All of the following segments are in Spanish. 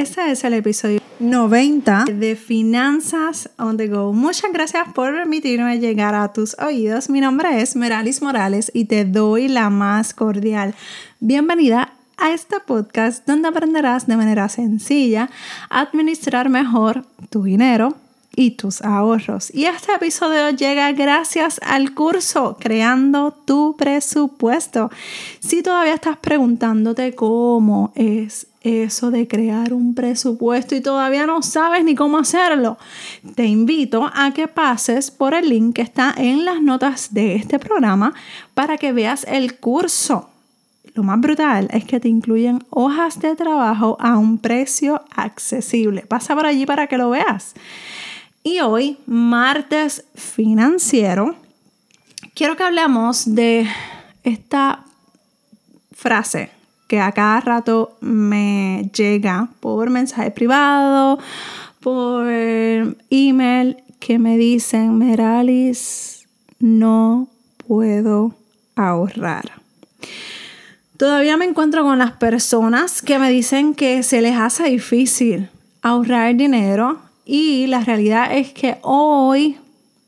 Este es el episodio 90 de Finanzas on the Go. Muchas gracias por permitirme llegar a tus oídos. Mi nombre es Meralis Morales y te doy la más cordial bienvenida a este podcast donde aprenderás de manera sencilla a administrar mejor tu dinero y tus ahorros. Y este episodio llega gracias al curso Creando tu presupuesto. Si todavía estás preguntándote cómo es eso de crear un presupuesto y todavía no sabes ni cómo hacerlo, te invito a que pases por el link que está en las notas de este programa para que veas el curso. Lo más brutal es que te incluyen hojas de trabajo a un precio accesible. Pasa por allí para que lo veas. Y hoy, martes financiero, quiero que hablemos de esta frase que a cada rato me llega por mensaje privado, por email, que me dicen, Meralis, no puedo ahorrar. Todavía me encuentro con las personas que me dicen que se les hace difícil ahorrar dinero y la realidad es que hoy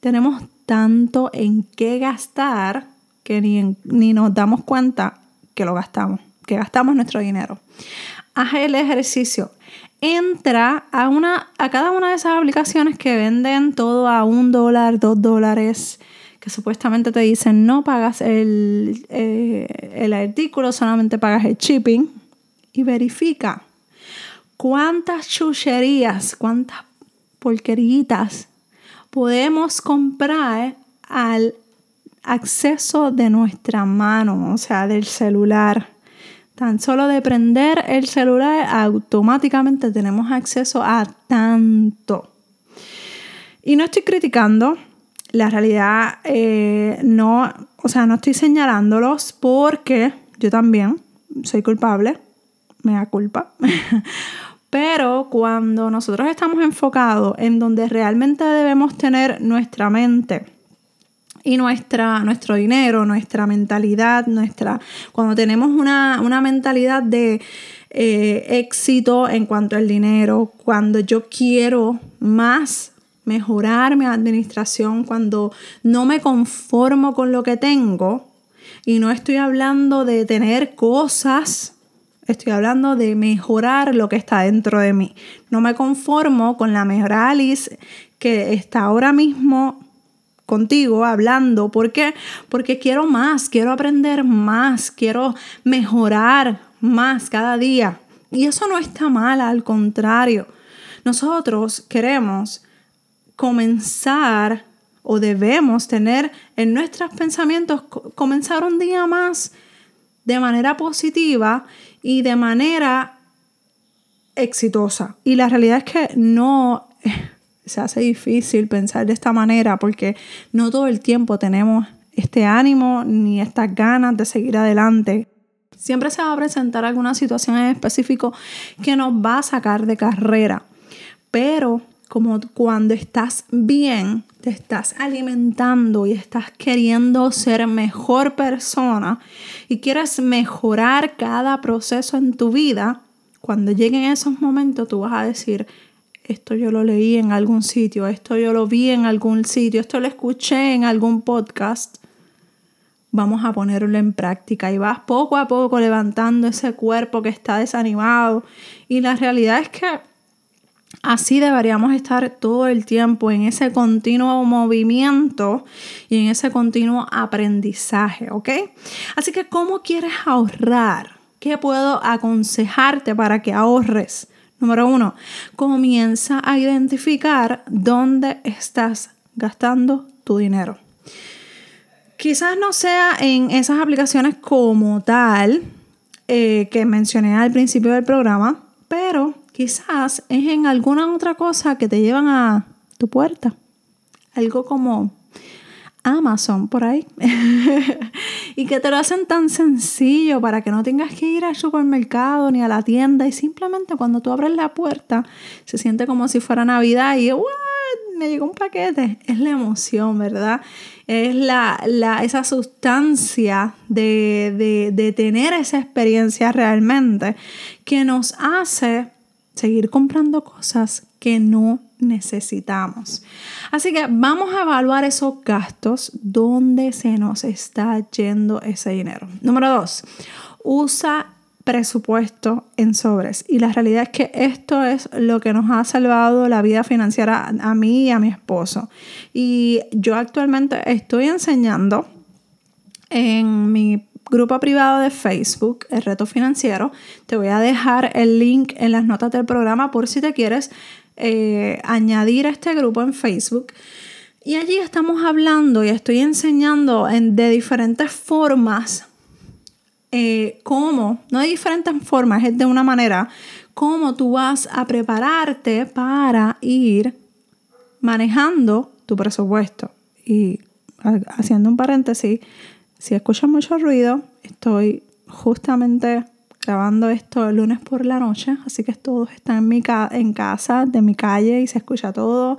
tenemos tanto en qué gastar que ni, ni nos damos cuenta que lo gastamos, que gastamos nuestro dinero. Haz el ejercicio. Entra a, una, a cada una de esas aplicaciones que venden todo a un dólar, dos dólares, que supuestamente te dicen no pagas el, eh, el artículo, solamente pagas el shipping. Y verifica cuántas chucherías, cuántas porqueritas podemos comprar al acceso de nuestra mano, o sea, del celular. Tan solo de prender el celular, automáticamente tenemos acceso a tanto. Y no estoy criticando, la realidad eh, no, o sea, no estoy señalándolos porque yo también soy culpable, me da culpa. Pero cuando nosotros estamos enfocados en donde realmente debemos tener nuestra mente y nuestra, nuestro dinero, nuestra mentalidad, nuestra, cuando tenemos una, mentalidad de eh, éxito en cuanto al dinero, cuando yo quiero más mejorar mi administración, cuando no me conformo con lo que tengo, y no estoy hablando de tener cosas Estoy hablando de mejorar lo que está dentro de mí. No me conformo con la mejor Alice que está ahora mismo contigo hablando. ¿Por qué? Porque quiero más, quiero aprender más, quiero mejorar más cada día. Y eso no está mal, al contrario. Nosotros queremos comenzar o debemos tener en nuestros pensamientos comenzar un día más de manera positiva y de manera exitosa. Y la realidad es que no se hace difícil pensar de esta manera porque no todo el tiempo tenemos este ánimo ni estas ganas de seguir adelante. Siempre se va a presentar alguna situación en específico que nos va a sacar de carrera. Pero como cuando estás bien, te estás alimentando y estás queriendo ser mejor persona y quieres mejorar cada proceso en tu vida, cuando lleguen esos momentos tú vas a decir, esto yo lo leí en algún sitio, esto yo lo vi en algún sitio, esto lo escuché en algún podcast. Vamos a ponerlo en práctica y vas poco a poco levantando ese cuerpo que está desanimado. Y la realidad es que Así deberíamos estar todo el tiempo en ese continuo movimiento y en ese continuo aprendizaje, ¿ok? Así que, ¿cómo quieres ahorrar? ¿Qué puedo aconsejarte para que ahorres? Número uno, comienza a identificar dónde estás gastando tu dinero. Quizás no sea en esas aplicaciones como tal eh, que mencioné al principio del programa, pero quizás es en alguna otra cosa que te llevan a tu puerta. Algo como Amazon por ahí. y que te lo hacen tan sencillo para que no tengas que ir al supermercado ni a la tienda y simplemente cuando tú abres la puerta se siente como si fuera Navidad y me llegó un paquete. Es la emoción, ¿verdad? Es la, esa sustancia de, de tener esa experiencia realmente que nos hace seguir comprando cosas que no necesitamos. Así que vamos a evaluar esos gastos donde se nos está yendo ese dinero. Número dos, usa presupuesto en sobres. Y la realidad es que esto es lo que nos ha salvado la vida financiera a mí y a mi esposo. Y yo actualmente estoy enseñando en mi grupo privado de Facebook, el reto financiero. Te voy a dejar el link en las notas del programa por si te quieres eh, añadir a este grupo en Facebook. Y allí estamos hablando y estoy enseñando en, de diferentes formas eh, cómo, no de diferentes formas, es de una manera, cómo tú vas a prepararte para ir manejando tu presupuesto. Y haciendo un paréntesis, si escuchas mucho ruido, estoy justamente grabando esto el lunes por la noche, así que todos están en, mi en casa, de mi calle y se escucha todo.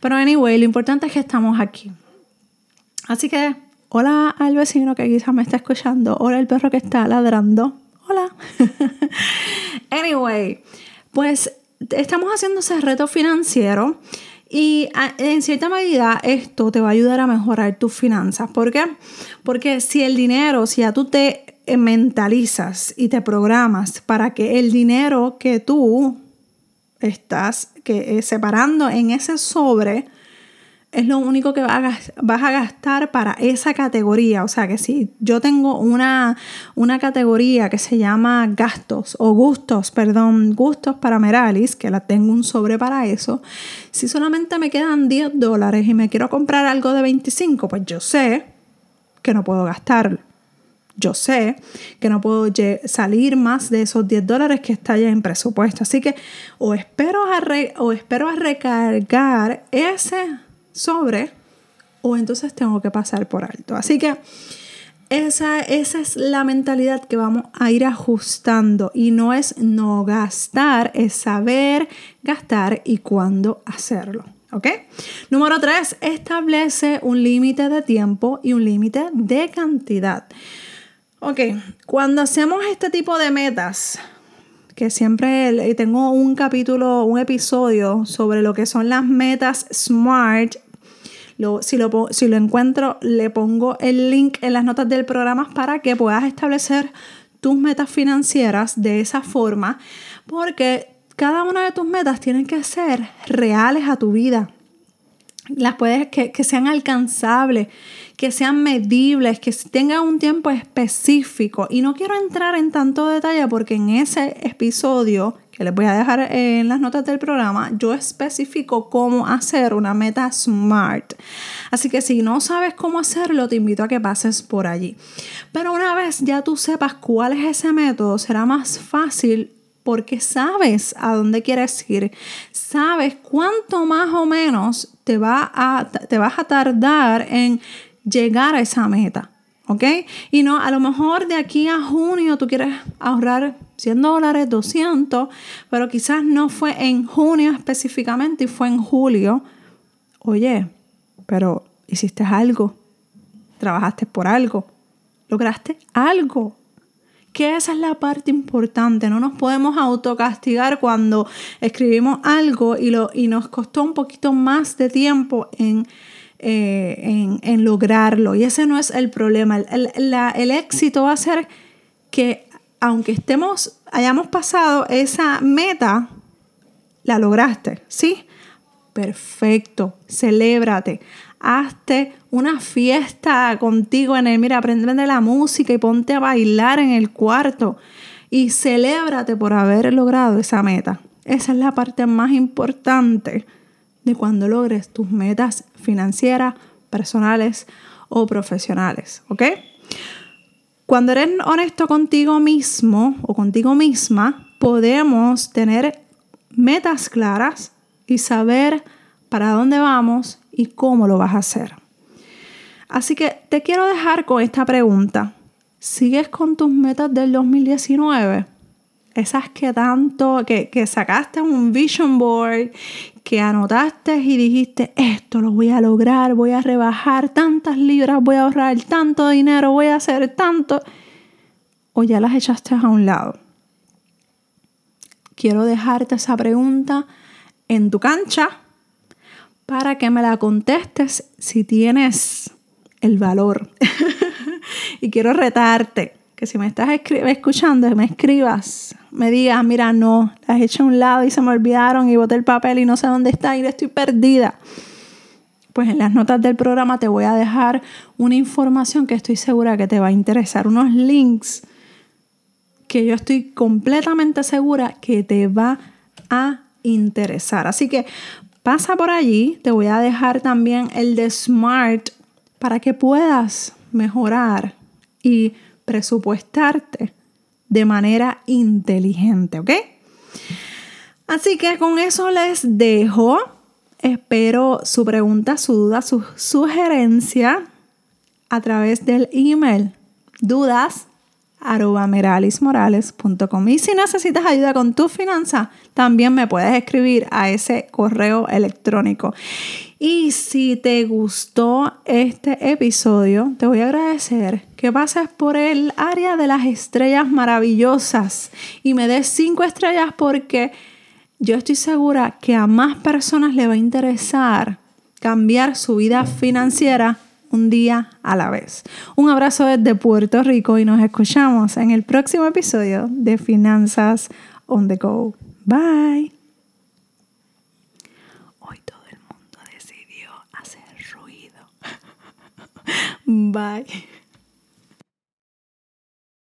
Pero anyway, lo importante es que estamos aquí. Así que Hola al vecino que quizás me está escuchando. Hola el perro que está ladrando. Hola. anyway, pues estamos haciendo ese reto financiero y en cierta medida esto te va a ayudar a mejorar tus finanzas. ¿Por qué? Porque si el dinero, si ya tú te mentalizas y te programas para que el dinero que tú estás que, eh, separando en ese sobre, es lo único que vas a gastar para esa categoría. O sea que si yo tengo una, una categoría que se llama gastos o gustos, perdón, gustos para Meralis, que la tengo un sobre para eso, si solamente me quedan 10 dólares y me quiero comprar algo de 25, pues yo sé que no puedo gastarlo. Yo sé que no puedo salir más de esos 10 dólares que está ya en presupuesto. Así que o espero o espero a recargar ese sobre o entonces tengo que pasar por alto. Así que esa, esa es la mentalidad que vamos a ir ajustando y no es no gastar, es saber gastar y cuándo hacerlo. ¿Ok? Número tres, establece un límite de tiempo y un límite de cantidad. Ok, cuando hacemos este tipo de metas, que siempre tengo un capítulo, un episodio sobre lo que son las metas SMART. si, lo, si lo encuentro, le pongo el link en las notas del programa para que puedas establecer tus metas financieras de esa forma, porque cada una de tus metas tienen que ser reales a tu vida. Las puedes que, que sean alcanzables, que sean medibles, que tengan un tiempo específico. Y no quiero entrar en tanto detalle porque en ese episodio, que les voy a dejar en las notas del programa, yo especifico cómo hacer una meta SMART. Así que si no sabes cómo hacerlo, te invito a que pases por allí. Pero una vez ya tú sepas cuál es ese método, será más fácil porque sabes a dónde quieres ir, sabes cuánto más o menos te, va a, te vas a tardar en llegar a esa meta. ¿Ok? Y no, a lo mejor de aquí a junio tú quieres ahorrar 100 dólares, 200, pero quizás no fue en junio específicamente y fue en julio. Oye, pero hiciste algo, trabajaste por algo, lograste algo. Que esa es la parte importante. No nos podemos autocastigar cuando escribimos algo y, lo, y nos costó un poquito más de tiempo en eh, en, lograrlo. Y ese no es el problema. El, éxito va a ser que aunque estemos, hayamos pasado esa meta, la lograste, ¿sí? Perfecto, celébrate. Hazte una fiesta contigo en el, mira, aprende la música y ponte a bailar en el cuarto y celébrate por haber logrado esa meta. Esa es la parte más importante de cuando logres tus metas financieras, personales o profesionales, ¿ok? Cuando eres honesto contigo mismo o contigo misma, podemos tener metas claras y saber para dónde vamos y cómo lo vas a hacer. Así que te quiero dejar con esta pregunta. ¿Sigues con tus metas del 2019? Esas que tanto, que, que sacaste un vision board que anotaste y dijiste, esto lo voy a lograr, voy a rebajar tantas libras, voy a ahorrar tanto dinero, voy a hacer tanto, o ya las echaste a un lado. quiero dejarte esa pregunta en tu cancha para que me la contestes si tienes el valor. y quiero retarte que si me estás escuchando, me escribas, me digas, mira, no, las he hecho a un lado y se me olvidaron y boté el papel y no sé dónde está y estoy perdida. Pues en las notas del programa te voy a dejar una información que estoy segura que te va a interesar, unos links que yo estoy completamente segura que te va a interesar. Así que pasa por allí, te voy a dejar también el de Smart para que puedas mejorar y presupuestarte de manera inteligente, ¿ok? Así que con eso les dejo. Espero su pregunta, su duda, su sugerencia a través del email dudas arroba meralismorales.com. Y si necesitas ayuda con tu finanza, también me puedes escribir a ese correo electrónico. Y si te gustó este episodio, te voy a agradecer que pases por el área de las estrellas maravillosas y me des cinco estrellas porque yo estoy segura que a más personas le va a interesar cambiar su vida financiera un día a la vez. Un abrazo desde Puerto Rico y nos escuchamos en el próximo episodio de Finanzas on the Go. Bye. Hoy todo el mundo decidió hacer ruido. Bye.